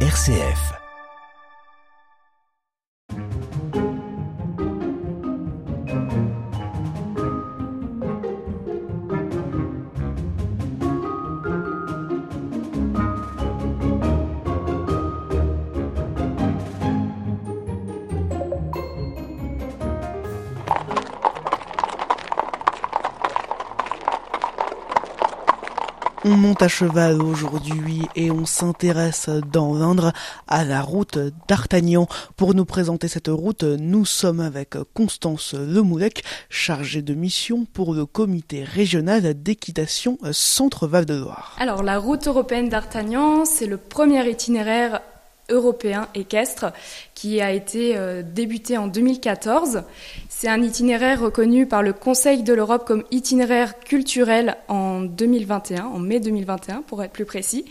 RCF. À cheval aujourd'hui et on s'intéresse dans l'Indre à la route d'Artagnan. Pour nous présenter cette route, nous sommes avec Constance Lemoulec, chargée de mission pour le comité régional d'équitation Centre-Val de Loire. Alors la route européenne d'Artagnan, c'est le premier itinéraire européen équestre qui a été euh, débuté en 2014. C'est un itinéraire reconnu par le Conseil de l'Europe comme itinéraire culturel en 2021, en mai 2021 pour être plus précis.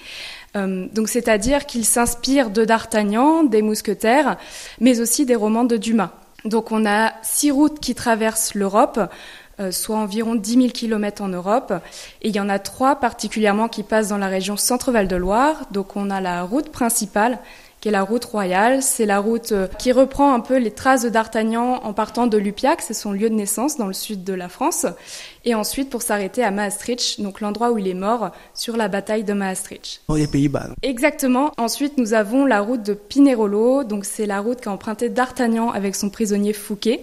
Euh, donc c'est-à-dire qu'il s'inspire de D'Artagnan, des Mousquetaires, mais aussi des romans de Dumas. Donc on a six routes qui traversent l'Europe. Euh, soit environ 10 000 km en Europe. Et il y en a trois particulièrement qui passent dans la région Centre-Val de Loire. Donc on a la route principale qui est la route royale. C'est la route euh, qui reprend un peu les traces de D'Artagnan en partant de Lupiac, c'est son lieu de naissance dans le sud de la France, et ensuite pour s'arrêter à Maastricht, donc l'endroit où il est mort sur la bataille de Maastricht. Dans les Pays-Bas. Exactement. Ensuite, nous avons la route de Pinerolo, donc c'est la route qu'a emprunté D'Artagnan avec son prisonnier Fouquet.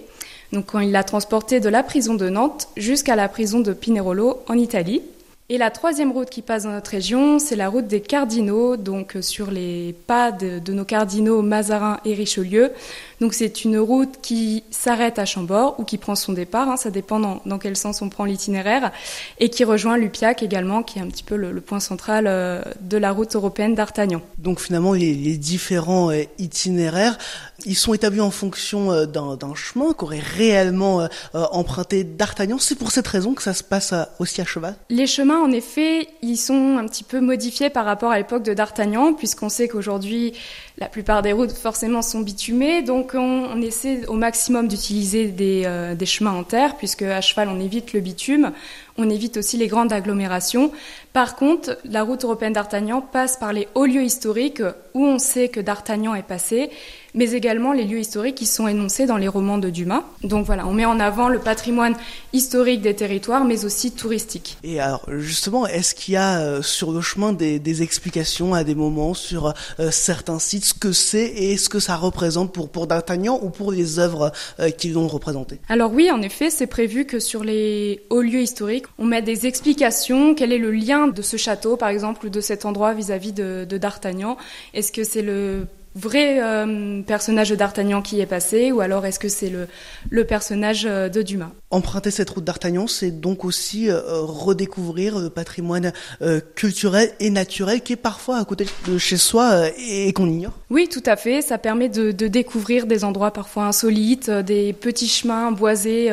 Donc quand il l'a transporté de la prison de Nantes jusqu'à la prison de Pinerolo en Italie. Et la troisième route qui passe dans notre région, c'est la route des cardinaux, donc euh, sur les pas de, de nos cardinaux Mazarin et Richelieu. Donc c'est une route qui s'arrête à Chambord ou qui prend son départ, hein, ça dépend dans, dans, quel sens on prend l'itinéraire, et qui rejoint Lupiac également, qui est un petit peu le, le point central euh, de la route européenne d'Artagnan. Donc finalement, les, les différents euh, itinéraires, ils sont établis en fonction euh, d'un chemin qu'aurait réellement emprunté d'Artagnan. C'est pour cette raison que ça se passe aussi à cheval? Les chemins, en effet, ils sont un petit peu modifiés par rapport à l'époque de d'Artagnan, puisqu'on sait qu'aujourd'hui, la plupart des routes forcément sont bitumées, donc on, essaie au maximum d'utiliser euh, des, chemins en terre, puisque à cheval on évite le bitume, on évite aussi les grandes agglomérations. Par contre, la route européenne d'Artagnan passe par les hauts lieux historiques où on sait que d'Artagnan est passé, mais également les lieux historiques qui sont énoncés dans les romans de Dumas. Donc voilà, on met en avant le patrimoine historique des territoires, mais aussi touristique. Et alors justement, est-ce qu'il y a euh, sur le chemin des, des, explications à des moments sur euh, certains sites, ce que c'est et ce que ça représente pour, pour D'Artagnan ou pour les œuvres euh, qui l'ont représenté Alors oui, en effet, c'est prévu que sur les hauts lieux historiques, on met des explications, quel est le lien de ce château, par exemple, ou de cet endroit vis-à-vis -vis de, de D'Artagnan. Est-ce que c'est le vrai euh, personnage de D'Artagnan qui est passé ou alors est-ce que c'est le, le personnage euh, de Dumas? Emprunter cette route d'Artagnan, c'est donc aussi euh, redécouvrir le patrimoine euh, culturel et naturel qui est parfois à côté de chez soi et qu'on ignore. Oui, tout à fait. Ça permet de, de, découvrir des endroits parfois insolites, des petits chemins boisés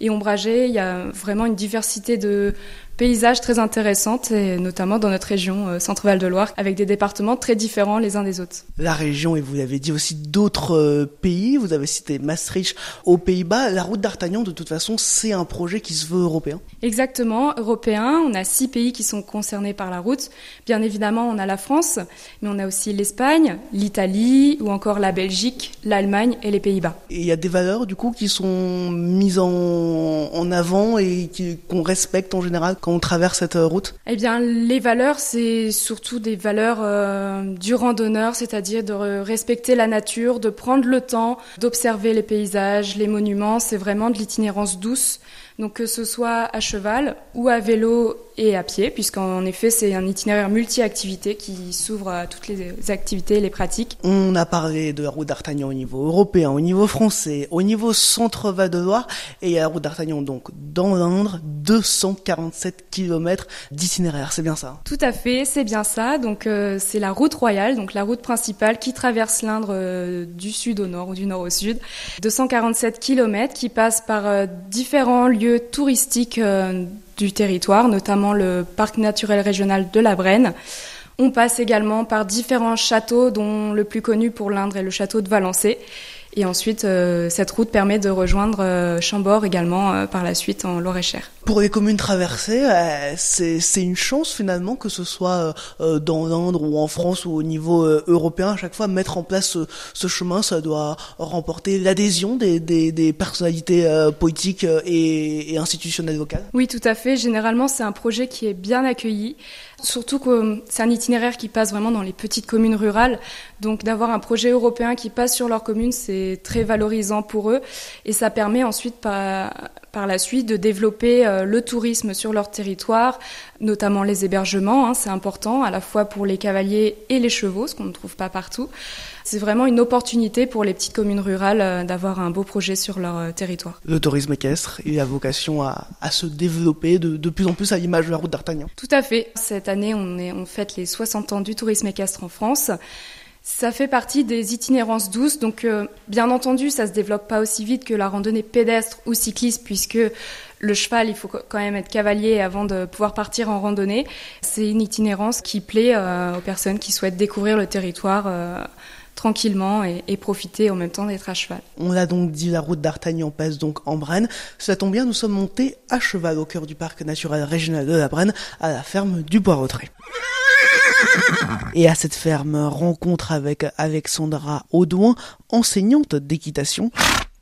et ombragés. Il y a vraiment une diversité de paysages très intéressantes, et notamment dans notre région euh, Centre-Val de Loire, avec des départements très différents les uns des autres. La région, et vous l'avez dit aussi d'autres euh, pays, vous avez cité Maastricht aux Pays-Bas, la route d'Artagnan, de toute façon, c'est un projet qui se veut européen Exactement, européen. On a six pays qui sont concernés par la route. Bien évidemment, on a la France, mais on a aussi l'Espagne, l'Italie, ou encore la Belgique, l'Allemagne et les Pays-Bas. Et il y a des valeurs, du coup, qui sont mises en, en avant et qu'on respecte en général quand traverse cette route? Eh bien, les valeurs, c'est surtout des valeurs euh, du randonneur, c'est-à-dire de respecter la nature, de prendre le temps d'observer les paysages, les monuments. C'est vraiment de l'itinérance douce. Donc que ce soit à cheval ou à vélo et à pied, puisqu'en effet c'est un itinéraire multi-activités qui s'ouvre à toutes les activités et les pratiques. On a parlé de la route d'Artagnan au niveau européen, au niveau français, au niveau centre-Val de Loire, et il y a la route d'Artagnan donc dans l'Indre, 247 km d'itinéraire, c'est bien ça Tout à fait, c'est bien ça. Donc euh, c'est la route royale, donc la route principale qui traverse l'Indre euh, du sud au nord ou du nord au sud. 247 km qui passe par euh, différents lieux touristiques du territoire, notamment le parc naturel régional de la Brenne. On passe également par différents châteaux, dont le plus connu pour l'Indre est le château de Valençay. Et ensuite, euh, cette route permet de rejoindre euh, Chambord également euh, par la suite en Loir-et-Cher. Pour les communes traversées, c'est une chance finalement que ce soit dans l'Indre ou en France ou au niveau européen, à chaque fois mettre en place ce, chemin, ça doit remporter l'adhésion des, des, personnalités politiques et, et institutionnelles locales. Oui, tout à fait. Généralement, c'est un projet qui est bien accueilli. Surtout que c'est un itinéraire qui passe vraiment dans les petites communes rurales. Donc d'avoir un projet européen qui passe sur leur commune, c'est très valorisant pour eux. Et ça permet ensuite par, par la suite de développer euh, le tourisme sur leur territoire, notamment les hébergements. Hein, c'est important à la fois pour les cavaliers et les chevaux, ce qu'on ne trouve pas partout. C'est vraiment une opportunité pour les petites communes rurales euh, d'avoir un beau projet sur leur euh, territoire. Le tourisme équestre, il a vocation à, se développer de, de, plus en plus à l'image de la route d'Artagnan. Tout à fait. Cette année, on, est, on fête les 60 ans du tourisme équestre en France. Ça fait partie des itinérances douces, donc euh, bien entendu, ça se développe pas aussi vite que la randonnée pédestre ou cycliste, puisque le cheval, il faut quand même être cavalier avant de pouvoir partir en randonnée. C'est une itinérance qui plaît aux personnes qui souhaitent découvrir le territoire tranquillement et, profiter en même temps d'être à cheval. On l'a donc dit, la route d'Artagnan passe donc en Brenne. Cela tombe bien, nous sommes montés à cheval au cœur du parc naturel régional de la Brenne, à la ferme du Bois-Rotré. Et à cette ferme, rencontre avec Alexandra Audouin, enseignante d'équitation.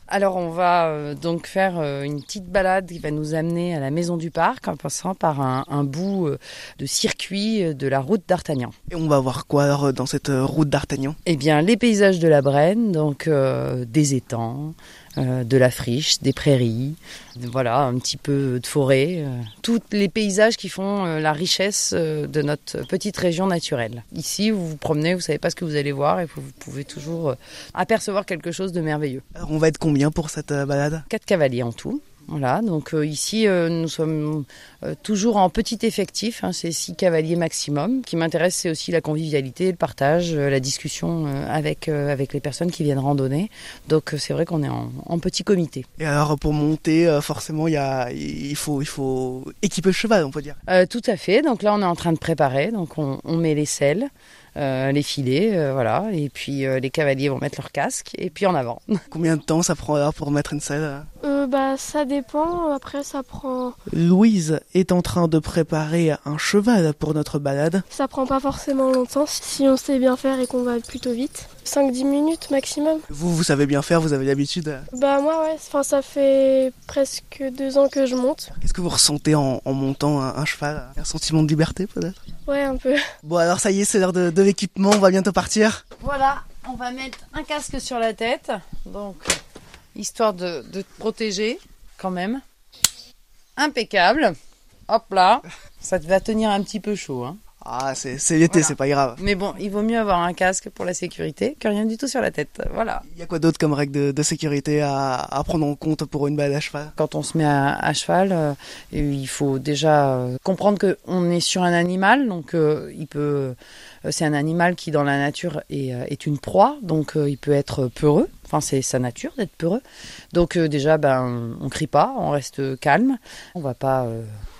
Alors on va euh, donc faire euh, une petite balade qui va nous amener à la maison du parc en passant par un, bout euh, de circuit de la route d'Artagnan. Et on va voir quoi dans cette route d'Artagnan? Eh bien les paysages de la Brenne, donc des étangs, euh, de la friche, des prairies, voilà, un petit peu de forêt, euh, tous les paysages qui font euh, la richesse de notre petite région naturelle. Ici, vous vous promenez, vous savez pas ce que vous allez voir et vous pouvez toujours apercevoir quelque chose de merveilleux. Alors on va être combien pour cette balade? Quatre cavaliers en tout. Voilà, donc euh, ici euh, nous sommes euh, toujours en petit effectif, hein, c'est six cavaliers maximum. Ce qui m'intéresse, c'est aussi la convivialité, le partage, la discussion avec avec les personnes qui viennent randonner. Donc c'est vrai qu'on est en, petit comité. Et alors pour monter, forcément, il y a, il faut il faut équiper le cheval, on peut dire. tout à fait. Donc là, on est en train de préparer. Donc on, on met les selles. Euh, les filets, euh, voilà. Et puis euh, les cavaliers vont mettre leur casque et puis en avant. Combien de temps ça prend alors pour mettre une selle Bah ça dépend. Après ça prend. Louise est en train de préparer un cheval pour notre balade. Ça prend pas forcément longtemps si on sait bien faire et qu'on va plutôt vite. 5-10 minutes maximum. Vous, vous savez bien faire, vous avez l'habitude Bah moi ouais, enfin, ça fait presque deux ans que je monte. Qu'est-ce que vous ressentez en, montant un, cheval? Un sentiment de liberté peut-être? Ouais, un peu. Bon alors ça y est, c'est l'heure de, l'équipement, on va bientôt partir. Voilà, on va mettre un casque sur la tête, donc histoire de, de te protéger quand même. Impeccable. Hop là, ça te va tenir un petit peu chaud. Hein. Ah, c'est l'été, c'est pas grave. Mais bon, il vaut mieux avoir un casque pour la sécurité que rien du tout sur la tête. Voilà. Il y a quoi d'autre comme règle de, sécurité à, prendre en compte pour une balade à cheval? Quand on se met à, cheval, euh, il faut déjà euh, comprendre qu'on est sur un animal, donc euh, il peut. c'est un animal qui, dans la nature, est, est une proie, donc il peut être peureux. Enfin, c'est sa nature d'être peureux. Donc déjà, ben, on crie pas, on reste calme. On va pas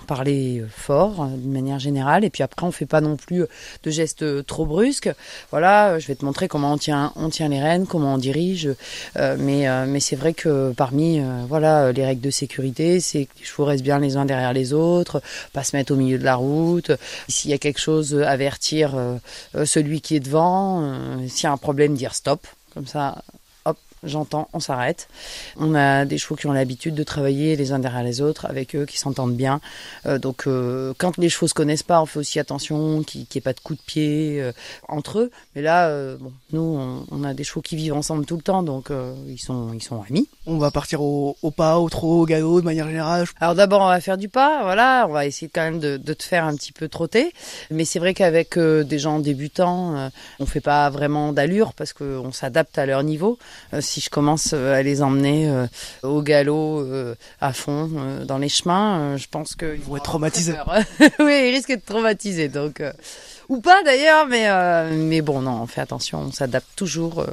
parler euh, fort d'une manière générale. Et puis après, on fait pas non plus euh, de gestes euh, trop brusques. Voilà, je vais te montrer comment on tient, on tient les rênes, comment on dirige. mais mais c'est vrai que parmi voilà les règles de sécurité, c'est que les chevaux restent bien les uns derrière les autres, pas se mettre au milieu de la route. S'il y a quelque chose, avertir celui qui est devant. S'il y a un problème, dire stop. Comme ça, j'entends, on s'arrête. On a des chevaux qui ont l'habitude de travailler les uns derrière les autres, avec eux, qui s'entendent bien. Euh, donc, euh, quand les chevaux se connaissent pas, on fait aussi attention qu'il n'y ait pas de coups de pied euh, entre eux. Mais là, bon, nous, on, a des chevaux qui vivent ensemble tout le temps, donc ils sont, ils sont amis. On va partir au, pas, au trot, au galop, de manière générale. Alors d'abord, on va faire du pas, voilà. On va essayer quand même de, de te faire un petit peu trotter. Mais c'est vrai qu'avec des gens débutants, on fait pas vraiment d'allure parce qu'on s'adapte à leur niveau si je commence euh, à les emmener euh, au galop euh, à fond dans les chemins, je pense qu'ils vont être traumatisés. oui, ils risquent d'être traumatisés. Donc, ou pas d'ailleurs, mais mais bon, non, on fait attention, on s'adapte toujours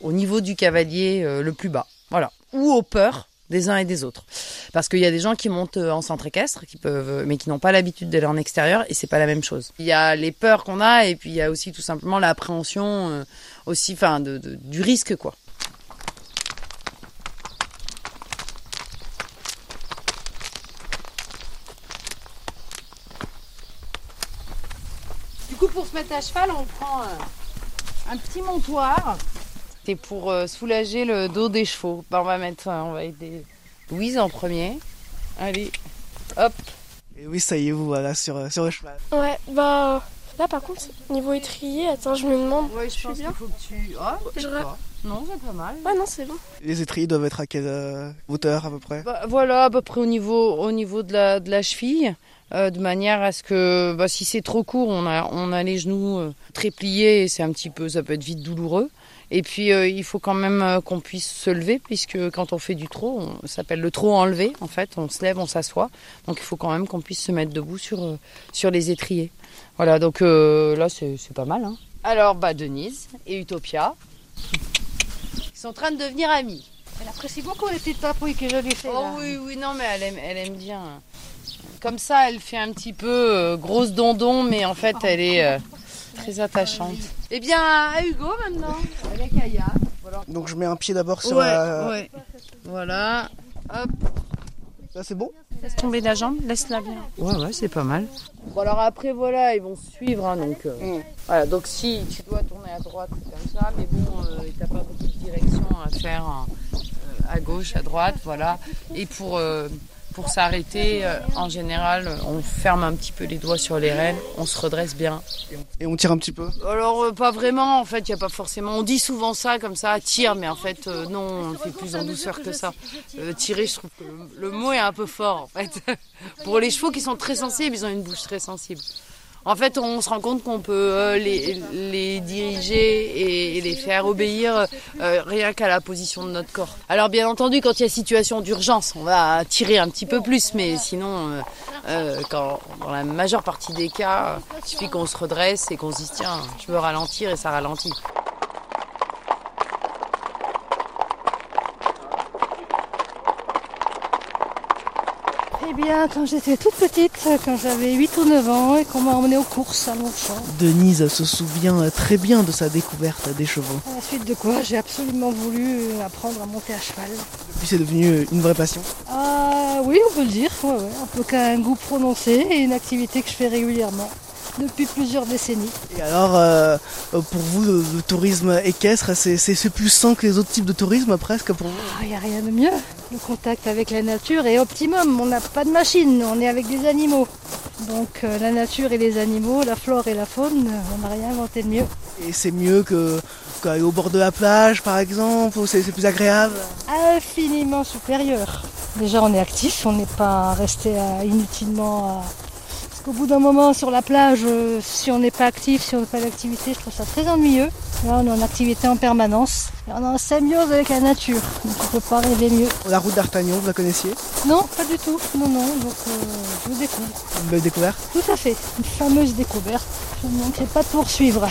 au niveau du cavalier le plus bas, voilà, ou aux peurs des uns et des autres. Parce qu'il y a des gens qui montent en centre équestre, qui peuvent, mais qui n'ont pas l'habitude d'aller en extérieur, et c'est pas la même chose. Il y a les peurs qu'on a, et puis il y a aussi tout simplement l'appréhension aussi, enfin, de, du risque, quoi. Se mettre à cheval, on prend un, un petit montoir. C'est pour euh, soulager le dos des chevaux. Bah, on va mettre, euh, on va aider Louise en premier. Allez, hop. Et oui, ça y est, vous voilà sur, euh, sur le cheval. Ouais, bah là par contre, niveau étrier, attends, je me demande. Ouais, je suis pense bien. qu'il faut que tu. Ah, Je pas. Non, c'est pas mal. Ouais, non, c'est bon. Les étriers doivent être à quelle euh, hauteur à peu près? Bah, voilà, à peu près au niveau, au niveau de, la, de la cheville, euh, de manière à ce que bah, si c'est trop court, on a, on a les genoux euh, très pliés et c'est un petit peu, ça peut être vite douloureux. Et puis euh, il faut quand même euh, qu'on puisse se lever puisque quand on fait du trot, on, ça s'appelle le trot enlevé en fait, on se lève, on s'assoit. Donc il faut quand même qu'on puisse se mettre debout sur, euh, sur les étriers. Voilà, donc euh, là c'est c'est pas mal. Hein. Alors bah Denise et Utopia, sont en train de devenir amis. Elle apprécie beaucoup les petites papouilles que je lui fais. Oh là. oui, oui, non, mais elle aime, elle aime bien. Comme ça, elle fait un petit peu euh, grosse dondon, mais en fait, elle est euh, très attachante. Eh bien, à Hugo maintenant, avec Aya. Voilà. Donc je mets un pied d'abord sur ouais, la... ouais. Voilà. Hop. Là c'est bon? Laisse tomber la jambe, laisse-la bien. Ouais, ouais, c'est pas mal. Bon, alors après, voilà, ils vont suivre, hein, donc. euh, Mm. Voilà, donc si tu dois tourner à droite, c'est comme ça, mais bon, euh, t'as pas beaucoup de direction à faire hein, euh, à gauche, à droite, voilà. Et pour, euh, pour s'arrêter, euh, en général, on ferme un petit peu les doigts sur les rênes, on se redresse bien. Et on tire un petit peu Alors, euh, pas vraiment, en fait, il n'y a pas forcément. On dit souvent ça, comme ça, tire, mais en fait, euh, non, on le fait plus en douceur que ça. Euh, tirer, je trouve que le, le mot est un peu fort, en fait. Pour les chevaux qui sont très sensibles, ils ont une bouche très sensible. En fait, on se rend compte qu'on peut euh, les, les diriger et, les faire obéir euh, rien qu'à la position de notre corps. Alors, bien entendu, quand il y a situation d'urgence, on va tirer un petit peu plus, mais sinon, euh, euh, quand, dans la majeure partie des cas, euh, il suffit qu'on se redresse et qu'on se dise tiens, je veux ralentir et ça ralentit. Bien, quand j'étais toute petite, quand j'avais 8 ou 9 ans et qu'on m'a emmenée aux courses à Longchamp, Denise se souvient très bien de sa découverte des chevaux. à la suite de quoi j'ai absolument voulu apprendre à monter à cheval. Puis c'est devenu une vraie passion. Ah oui, on peut le dire, ouais, ouais. un peu qu'un goût prononcé et une activité que je fais régulièrement depuis plusieurs décennies. Et alors, euh, pour vous, le, le tourisme équestre, c'est- plus sain que les autres types de tourisme presque pour vous? Il n'y a rien de mieux. Le contact avec la nature est optimum. On n'a pas de machine, on est avec des animaux. Donc euh, la nature et les animaux, la flore et la faune, euh, on n'a rien inventé de mieux. Et c'est mieux que qu'aller au bord de la plage par exemple, ou c'est c'est plus agréable? Infiniment supérieur. Déjà on est actif, on n'est pas resté à- inutilement à... Parce qu'au bout d'un moment sur la plage, euh, si on n'est pas actif, si on n'a pas d'activité, je trouve ça très ennuyeux. Là on est en activité en permanence. Et on est en symbiose avec la nature. Donc on ne peut pas rêver mieux. La route d'Artagnan, vous la connaissiez? Non, pas du tout. Non, non, donc euh, je découvre. Une belle découverte? Tout à fait, une fameuse découverte. Je ne manquerai pas de poursuivre.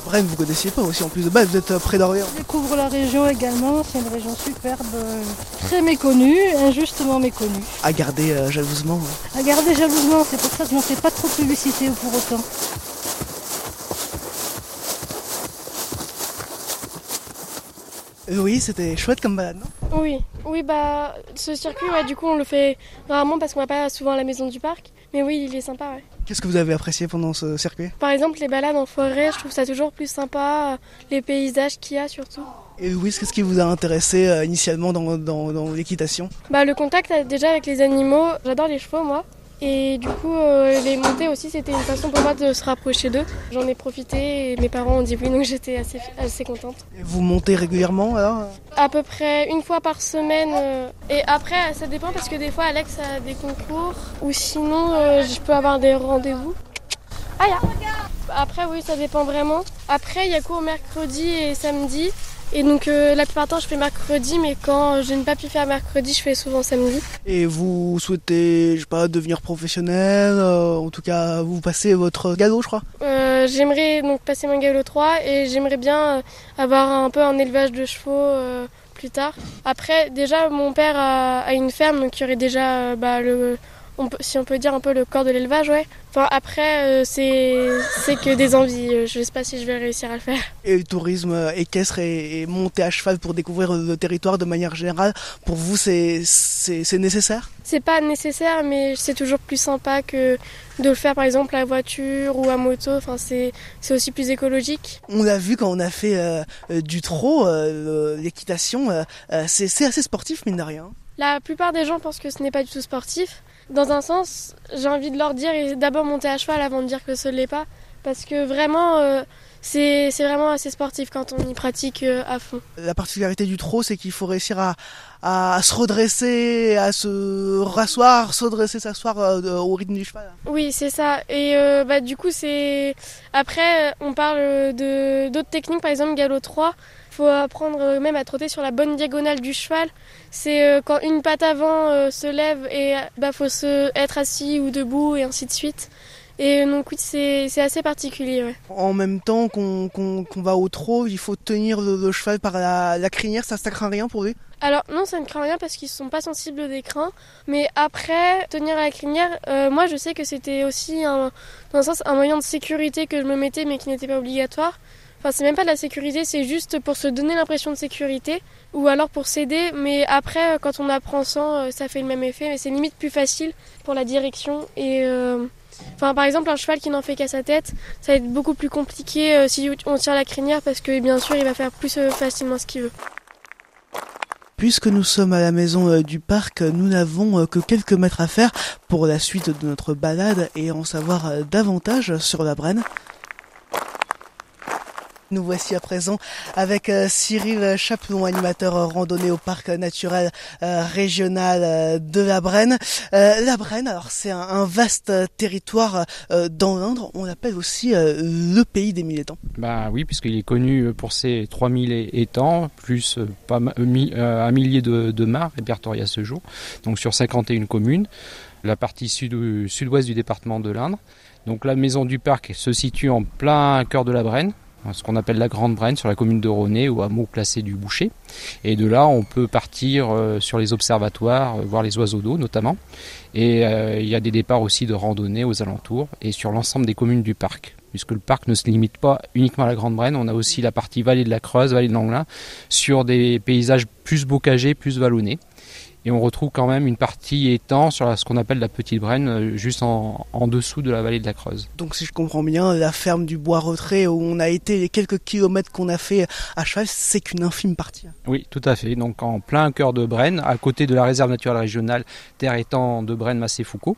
La Brenne, vous connaissiez pas aussi en plus de base, vous êtes euh, près d'Orléans. Je découvre la région également, c'est une région superbe, euh, très méconnue, injustement méconnue. À garder euh, jalousement. hein. À garder jalousement, c'est pour ça que je n'en fais pas trop de publicité pour autant. Oui, c'était chouette comme balade, non? Oui, oui, bah ce circuit, ouais, du coup, on le fait rarement parce qu'on va pas souvent à la maison du parc. Mais oui, il est sympa, ouais. Qu'est-ce que vous avez apprécié pendant ce circuit? Par exemple, les balades en forêt, je trouve ça toujours plus sympa, les paysages qu'il y a surtout. Et oui, qu'est-ce qui vous a intéressé euh, initialement dans, dans, dans l'équitation? Bah le contact euh, déjà avec les animaux, j'adore les chevaux moi. Et du coup, euh, les monter aussi, c'était une façon pour moi de se rapprocher d'eux. J'en ai profité et mes parents ont dit oui, donc j'étais assez, assez contente. Et Vous montez régulièrement alors À peu près une fois par semaine. euh, et après, ça dépend parce que des fois, Alex a des concours ou sinon, euh, je peux avoir des rendez-vous. Ah, ya. Après, oui, ça dépend vraiment. Après, il y a cours mercredi et samedi. Et donc, euh, la plupart du temps, je fais mercredi, mais quand je n'ai pas pu faire mercredi, je fais souvent samedi. Et vous souhaitez, je sais pas, devenir professionnel euh, En tout cas, vous passez votre galop, je crois? Euh, j'aimerais donc passer mon galop 3 et j'aimerais bien euh, avoir un peu un élevage de chevaux euh, plus tard. Après, déjà, mon père a, a une ferme, donc il y aurait déjà euh, bah, le, on peut, si on peut dire un peu le corps de l'élevage, ouais. Enfin, après, euh, c'est, c'est que des envies. Je sais pas si je vais réussir à le faire. Et le tourisme équestre et, et monter à cheval pour découvrir le territoire de manière générale, pour vous, c'est, c'est, c'est nécessaire? C'est pas nécessaire, mais c'est toujours plus sympa que de le faire par exemple à voiture ou à moto. Enfin, c'est, c'est aussi plus écologique. On l'a vu quand on a fait euh, euh, du trot, euh, l'équitation, euh, euh, c'est, c'est assez sportif, mine de rien. La plupart des gens pensent que ce n'est pas du tout sportif. Dans un sens, j'ai envie de leur dire et d'abord monter à cheval avant de dire que ce ne l'est pas. Parce que vraiment, euh, c'est vraiment assez sportif quand on y pratique euh, à fond. La particularité du trot, c'est qu'il faut réussir à, à se redresser, à se rasseoir, se redresser, s'asseoir euh, au rythme du cheval. Oui, c'est ça. Et euh, bah, du coup, c'est. Après, on parle de d'autres techniques, par exemple, galop 3. Faut apprendre euh, même à trotter sur la bonne diagonale du cheval. C'est euh, quand une patte avant euh, se lève et bah faut se être assis ou debout et ainsi de suite. Et donc oui, c'est assez particulier. Ouais. En même temps qu'on qu'on va au trot, il faut tenir le, le cheval par la, la crinière, ça, ça craint rien pour lui? Alors non, ça ne craint rien parce qu'ils ne sont pas sensibles des crins. Mais après, tenir à la crinière, euh, moi je sais que c'était aussi un, dans un sens un moyen de sécurité que je me mettais mais qui n'était pas obligatoire. Enfin, c'est même pas de la sécurité, c'est juste pour se donner l'impression de sécurité ou alors pour s'aider. Mais après, euh, quand on apprend sans, euh, ça fait le même effet. Mais c'est limite plus facile pour la direction. Et euh, enfin, par exemple, un cheval qui n'en fait qu'à sa tête, ça va être beaucoup plus compliqué si on tire la crinière parce que bien sûr, il va faire plus facilement ce qu'il veut. Puisque nous sommes à la maison du parc, nous n'avons que quelques mètres à faire pour la suite de notre balade et en savoir davantage sur la Brenne. Nous voici à présent avec euh, Cyril Chaplon, animateur euh, randonnée au parc naturel euh, régional de la Brenne. La Brenne, alors c'est un, vaste territoire dans l'Indre, on l'appelle aussi le pays des mille étangs. Bah oui, puisqu'il est connu pour ses 3000 é- étangs, plus un millier de, de répertoriés à ce jour, donc sur 51 communes, la partie sud- sud-ouest du département de l'Indre. Donc la maison du parc se situe en plein cœur de la Brenne, ce qu'on appelle la Grande Brenne, sur la commune de Ronet, au hameau placé du Boucher. Et de là, on peut partir euh, sur les observatoires, euh, voir les oiseaux d'eau notamment. Et euh, il y a des départs aussi de randonnée aux alentours et sur l'ensemble des communes du parc. Puisque le parc ne se limite pas uniquement à la Grande Brenne, on a aussi la partie vallée de la Creuse, vallée de l'Anglin, sur des paysages plus bocagés, plus vallonnés. Et on retrouve quand même une partie étang sur ce qu'on appelle la Petite Brenne, euh, juste en, en dessous de la vallée de la Creuse. Donc si je comprends bien, la ferme du Bois Retrait où on a été, les quelques kilomètres qu'on a fait à cheval, c'est qu'une infime partie. Oui, tout à fait. Donc en plein cœur de Brenne, à côté de la réserve naturelle régionale Terre étang de Brenne-Massé-Foucault.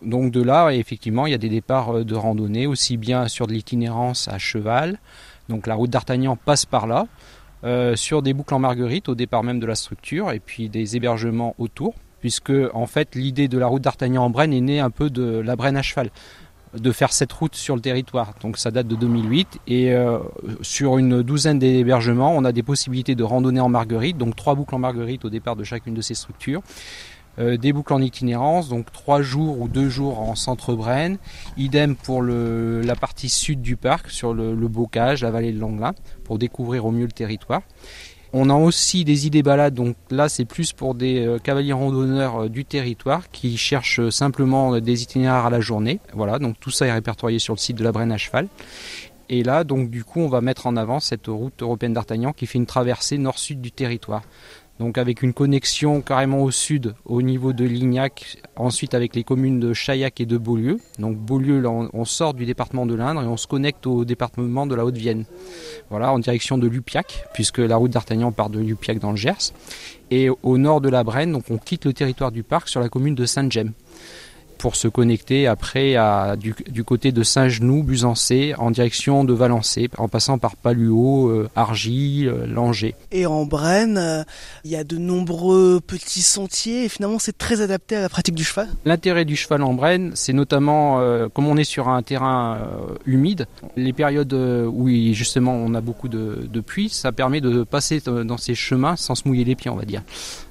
Donc de là, effectivement, il y a des départs euh, de randonnée, aussi bien sur de l'itinérance à cheval. Donc la route d'Artagnan passe par là, euh, sur des boucles en marguerite au départ même de la structure, et puis des hébergements autour, puisque en fait l'idée de la route d'Artagnan en Brenne est née un peu de la Brenne à cheval de faire cette route sur le territoire. Donc ça date de 2008 et euh, sur une douzaine d'hébergements, on a des possibilités de randonnée en marguerite, donc trois boucles en marguerite au départ de chacune de ces structures. Euh, des boucles en itinérance, donc trois jours ou deux jours en centre Brenne. Idem pour le, la partie sud du parc, sur le, le bocage, la vallée de l'Anglin, pour découvrir au mieux le territoire. On a aussi des idées balades, donc là c'est plus pour des euh, cavaliers randonneurs euh, du territoire qui cherchent euh, simplement des itinéraires à la journée. Voilà, donc tout ça est répertorié sur le site de la Brenne à cheval. Et là, donc du coup, on va mettre en avant cette route européenne d'Artagnan qui fait une traversée nord-sud du territoire. Donc avec une connexion carrément au sud au niveau de Lignac, ensuite avec les communes de Chaillac et de Beaulieu. Donc Beaulieu, on sort du département de l'Indre et on se connecte au département de la Haute-Vienne. Voilà, en direction de Lupiac, puisque la route d'Artagnan part de Lupiac dans le Gers. Et au nord de la Brenne, donc on quitte le territoire du parc sur la commune de Saint-Gemme pour se connecter après à, du, du côté de Saint-Genoux, Busancé, en direction de Valençay, en passant par Paluot, euh, Argy, euh, Langeais. Et en Brenne, euh, il y a de nombreux petits sentiers et finalement c'est très adapté à la pratique du cheval. L'intérêt du cheval en Brenne, c'est notamment, euh, comme on est sur un terrain euh, humide, les périodes où il- justement on a beaucoup de, de pluie, ça permet de passer dans ces chemins sans se mouiller les pieds, on va dire.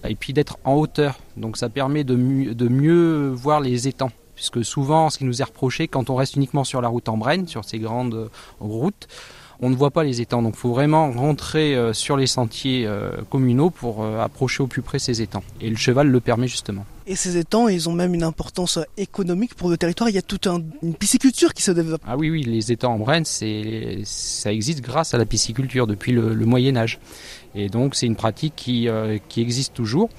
Et puis d'être en hauteur, donc ça permet de, mieux voir les étangs. Puisque souvent, ce qui nous est reproché, quand on reste uniquement sur la route en Brenne, sur ces grandes euh, routes, on ne voit pas les étangs. Donc il faut vraiment rentrer euh, sur les sentiers euh, communaux pour approcher au plus près ces étangs. Et le cheval le permet justement. Et ces étangs, ils ont même une importance économique pour le territoire. Il y a toute une pisciculture qui se développe. Ah oui, oui, les étangs en Brenne, ça existe grâce à la pisciculture depuis le, Moyen Âge. Et donc c'est une pratique qui, euh, qui existe toujours.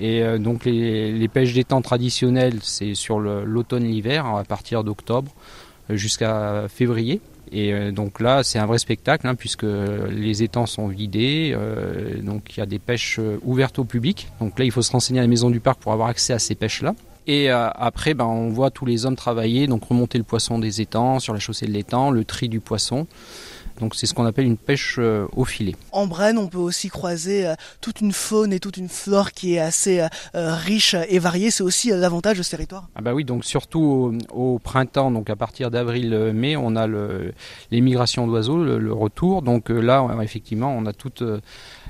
Et euh, donc les, pêches d'étang traditionnelles, c'est sur l'automne, l'hiver, à partir d'octobre jusqu'à février. Et euh, donc là, c'est un vrai spectacle, hein, puisque les étangs sont vidés, euh, donc il y a des pêches euh, ouvertes au public. Donc là, il faut se renseigner à la maison du parc pour avoir accès à ces pêches-là. Et après, ben, on voit tous les hommes travailler, donc remonter le poisson des étangs, sur la chaussée de l'étang, le tri du poisson. Donc c'est ce qu'on appelle une pêche euh, au filet. En Brenne, on peut aussi croiser euh, toute une faune et toute une flore qui est assez euh, riche et variée. C'est aussi l'avantage de ce territoire. Ah bah oui, donc surtout au, printemps, donc à partir d'avril-mai, on a l'émigration d'oiseaux, le, retour. Donc là, effectivement, on a toute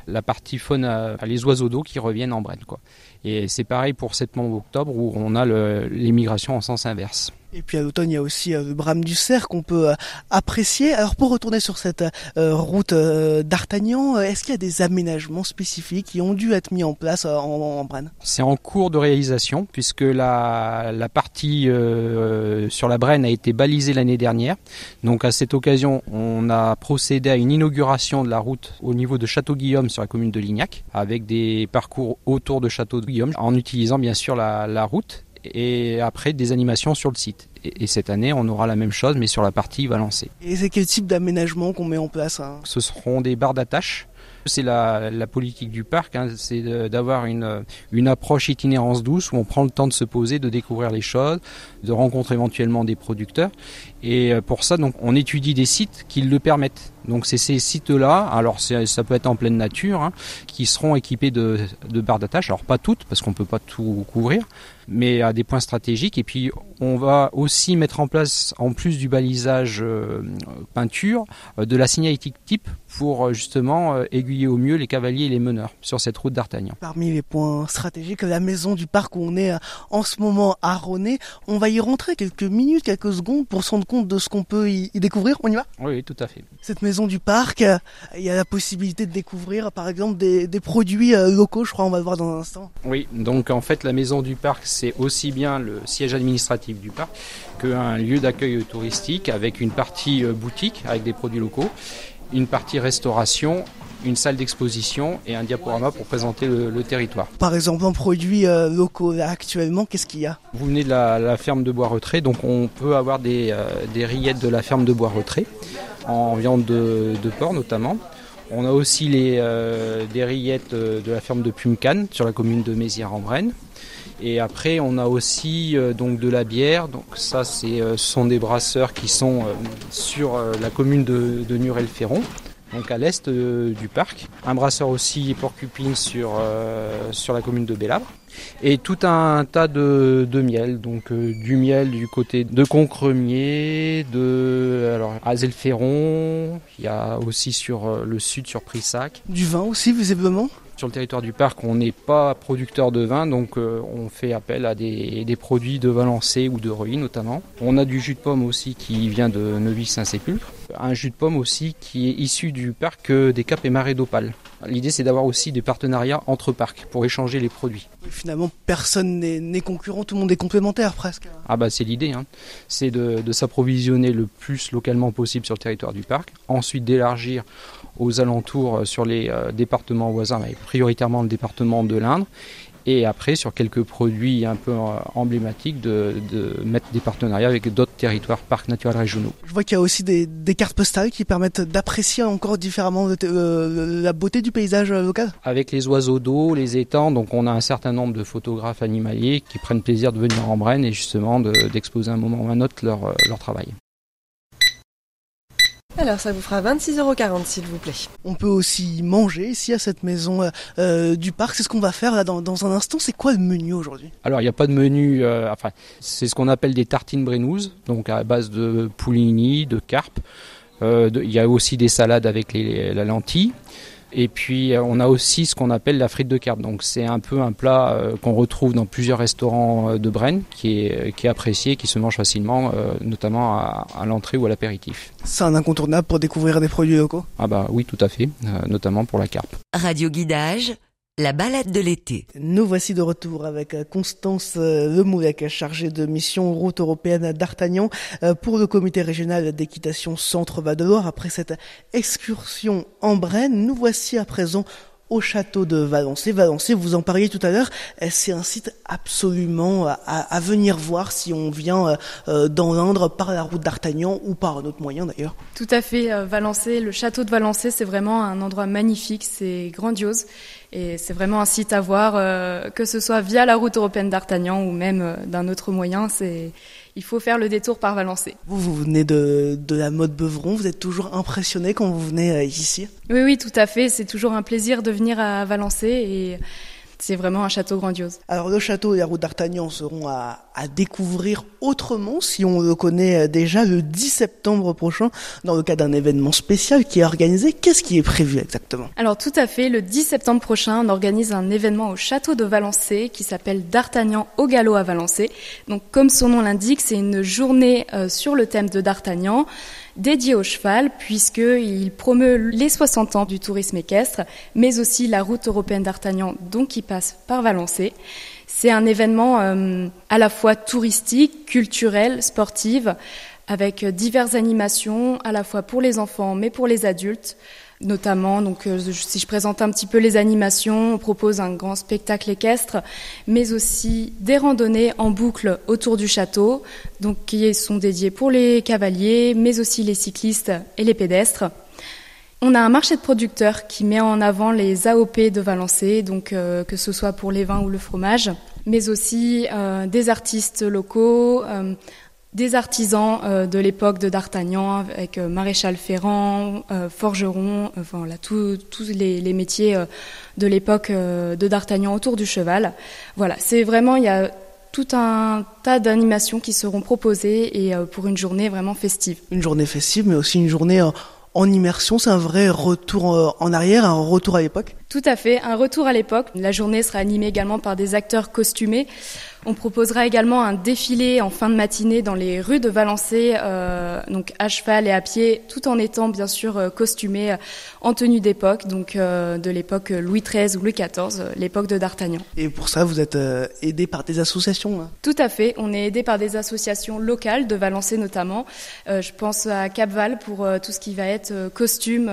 la partie faune, les oiseaux d'eau qui reviennent en Brenne. Quoi. Et c'est pareil pour septembre-octobre où on a l'émigration en sens inverse. Et puis à l'automne, il y a aussi euh, le brame du cerf qu'on peut euh, apprécier. Alors pour retourner sur cette euh, route d'Artagnan, est-ce qu'il y a des aménagements spécifiques qui ont dû être mis en place en, en Brenne C'est en cours de réalisation puisque la, partie sur la Brenne a été balisée l'année dernière. Donc à cette occasion, on a procédé à une inauguration de la route au niveau de Château-Guillaume sur la commune de Lignac avec des parcours autour de Château-Guillaume en utilisant bien sûr la route et après des animations sur le site. Et, cette année, on aura la même chose, mais sur la partie Valencée. Et c'est quel type d'aménagement qu'on met en place hein? Ce seront des barres d'attache. C'est la, la, politique du parc, hein, c'est d'avoir une, une approche itinérance douce où on prend le temps de se poser, de découvrir les choses, de rencontrer éventuellement des producteurs. Et euh, pour ça, donc, on étudie des sites qui le permettent. Donc c'est ces sites-là, alors ça peut être en pleine nature, hein, qui seront équipés de, de barres d'attache. Alors pas toutes, parce qu'on peut pas tout couvrir, mais à des points stratégiques. Et puis on va aussi mettre en place, en plus du balisage euh, peinture, euh, de la signalétique type pour euh, justement aiguiller au mieux les cavaliers et les meneurs sur cette route d'Artagnan. Parmi les points stratégiques, la maison du parc où on est en ce moment à Roné, on va y rentrer quelques minutes, quelques secondes pour se rendre compte de ce qu'on peut y, découvrir. On y va? Oui, tout à fait. Cette maison du parc, il y a la possibilité de découvrir par exemple des, des produits locaux, je crois, on va le voir dans un instant. Oui, donc en fait la maison du parc c'est aussi bien le siège administratif du parc qu'un lieu d'accueil touristique avec une partie euh, boutique avec des produits locaux, une partie restauration une salle d'exposition et un diaporama pour présenter le, territoire. Par exemple, en produits euh, locaux, actuellement, qu'est-ce qu'il y a? Vous venez de la, ferme de Bois-Retrait, donc on peut avoir des, euh, des, rillettes de la ferme de Bois-Retrait, en viande de, porc notamment. On a aussi les, des rillettes de la ferme de Pumcan sur la commune de Mézières-en-Brenne. Et après, on a aussi euh, donc de la bière. Donc ça, c'est, euh, ce sont des brasseurs qui sont euh, sur la commune de, de Nurel-Ferron, donc à l'est du parc. Un brasseur aussi porcupine sur, sur la commune de Bellabre. Et tout un tas de, de miel, donc du miel du côté de Concremier, de alors Azelferron, il y a aussi sur le sud sur Prissac. Du vin aussi visiblement? Sur le territoire du parc, on n'est pas producteur de vin, donc euh, on fait appel à des, produits de Valençay ou de Reuilly notamment. On a du jus de pomme aussi qui vient de Neuville-Saint-Sépulcre. Un jus de pomme aussi qui est issu du parc euh, des Caps et Marais d'Opale. L'idée c'est d'avoir aussi des partenariats entre parcs pour échanger les produits. Finalement, personne n'est concurrent, tout le monde est complémentaire presque. Ah bah c'est l'idée, hein. c'est de, de s'approvisionner le plus localement possible sur le territoire du parc, ensuite d'élargir aux alentours euh, sur les euh, départements voisins, prioritairement le département de l'Indre. Et après, sur quelques produits un peu euh, emblématiques, de, mettre des partenariats avec d'autres territoires parcs naturels régionaux. Je vois qu'il y a aussi des, cartes postales qui permettent d'apprécier encore différemment la beauté du paysage local. Avec les oiseaux d'eau, les étangs, donc on a un certain nombre de photographes animaliers qui prennent plaisir de venir en Brenne et justement d'exposer un moment ou un autre leur, leur travail. Alors ça vous fera 26,40€ s'il vous plaît. On peut aussi manger ici à cette maison euh, euh, du parc. C'est ce qu'on va faire là dans, un instant. C'est quoi le menu aujourd'hui? Alors il n'y a pas de menu. Euh, enfin, c'est ce qu'on appelle des tartines brenouses, donc à base de poulini, de carpe. Il y a aussi des salades avec la lentille. Et puis euh, on a aussi ce qu'on appelle la frite de carpe. Donc c'est un peu un plat euh, qu'on retrouve dans plusieurs restaurants euh, de Brenne, qui est, qui est apprécié, qui se mange facilement, notamment à, à l'entrée ou à l'apéritif. C'est un incontournable pour découvrir des produits locaux? Ah bah oui, tout à fait, notamment pour la carpe. Radio Guidage la balade de l'été. Nous voici de retour avec Constance Lemoulec, chargée de mission route européenne d'Artagnan pour le comité régional d'équitation Centre-Val de Loire. Après cette excursion en Brenne, nous voici à présent au château de Valençay. Valençay, vous en parliez tout à l'heure, euh, c'est un site absolument à, à, venir voir si on vient euh, euh, dans l'Indre par la route d'Artagnan ou par un autre moyen d'ailleurs. Tout à fait, Valençay, le château de Valençay, c'est vraiment un endroit magnifique, c'est grandiose et c'est vraiment un site à voir, que ce soit via la route européenne d'Artagnan ou même d'un autre moyen, c'est il faut faire le détour par Valençay. Vous, vous venez de, de la mode Beuvron, vous êtes toujours impressionné quand vous venez euh, ici? Oui, oui, tout à fait. C'est toujours un plaisir de venir à Valençay et c'est vraiment un château grandiose. Alors le château et la route d'Artagnan seront à, à, découvrir autrement si on le connaît déjà le 10 septembre prochain dans le cadre d'un événement spécial qui est organisé. Qu'est-ce qui est prévu exactement? Alors tout à fait, le 10 septembre prochain, on organise un événement au château de Valençay qui s'appelle D'Artagnan au galop à Valençay. Donc comme son nom l'indique, c'est une journée euh, sur le thème de D'Artagnan dédié au cheval puisqu'il promeut les 60 ans du tourisme équestre, mais aussi la route européenne d'Artagnan, donc qui passe par Valençay. C'est un événement euh, à la fois touristique, culturel, sportif, avec diverses animations, à la fois pour les enfants, mais pour les adultes notamment. Donc, euh, si je présente un petit peu les animations, on propose un grand spectacle équestre, mais aussi des randonnées en boucle autour du château, donc qui sont dédiées pour les cavaliers, mais aussi les cyclistes et les pédestres. On a un marché de producteurs qui met en avant les AOP de Valençay, donc euh, que ce soit pour les vins ou le fromage, mais aussi euh, des artistes locaux, des artisans euh, de l'époque de D'Artagnan, avec euh, maréchal Ferrand, euh, forgeron, voilà, tous les, les, métiers de l'époque de D'Artagnan autour du cheval. Voilà, c'est vraiment, il y a tout un tas d'animations qui seront proposées et pour une journée vraiment festive. Une journée festive, mais aussi une journée en immersion, c'est un vrai retour en arrière, un retour à l'époque Tout à fait, un retour à l'époque. La journée sera animée également par des acteurs costumés. On proposera également un défilé en fin de matinée dans les rues de Valençay, euh, donc à cheval et à pied, tout en étant bien sûr euh, costumé euh, en tenue d'époque, donc de l'époque Louis XIII ou Louis XIV, l'époque de D'Artagnan. Et pour ça, vous êtes aidé par des associations hein? Tout à fait, on est aidé par des associations locales de Valençay notamment. je pense à Capval pour tout ce qui va être costume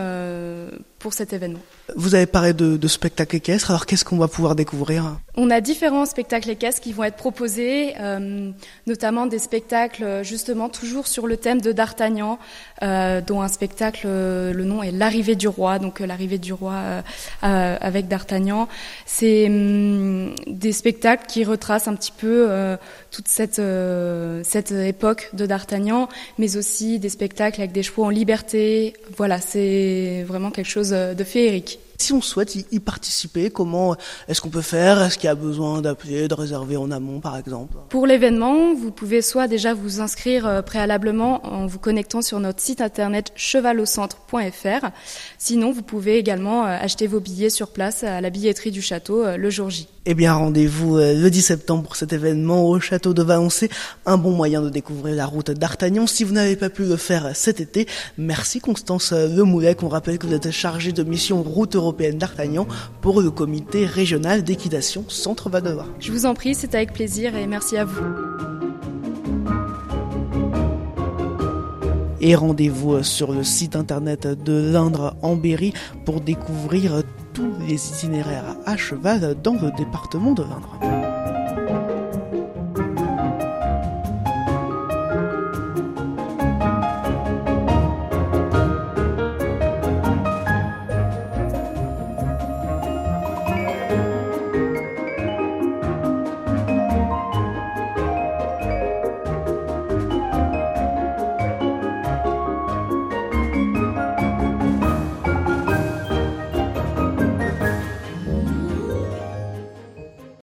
pour cet événement. Vous avez parlé de, spectacles équestres, alors qu'est-ce qu'on va pouvoir découvrir? On a différents spectacles équestres qui vont être proposés, euh, notamment des spectacles euh, justement toujours sur le thème de D'Artagnan, euh, dont un spectacle, le nom est L'arrivée du roi, donc l'arrivée du roi avec D'Artagnan. C'est hum, des spectacles qui retracent un petit peu toute cette, cette époque de D'Artagnan, mais aussi des spectacles avec des chevaux en liberté. Voilà, c'est vraiment quelque chose de féerique. Si on souhaite y participer, comment est-ce qu'on peut faire? Est-ce qu'il y a besoin d'appeler, de réserver en amont, par exemple? Pour l'événement, vous pouvez soit déjà vous inscrire euh, préalablement en vous connectant sur notre site internet chevalaucentre.fr. Sinon, vous pouvez également euh, acheter vos billets sur place à la billetterie du château euh, le jour J. Eh bien, rendez-vous le 10 septembre pour cet événement au château de Valençay. Un bon moyen de découvrir la route d'Artagnan. Si vous n'avez pas pu le faire cet été, merci Constance Lemoulet. On rappelle que vous êtes chargée de mission route européenne d'Artagnan pour le comité régional d'équitation Centre Vadova. Je vous en prie, c'est avec plaisir et merci à vous. Et rendez-vous sur le site internet de l'Indre en Berry pour découvrir tous les itinéraires à cheval dans le département de l'Indre.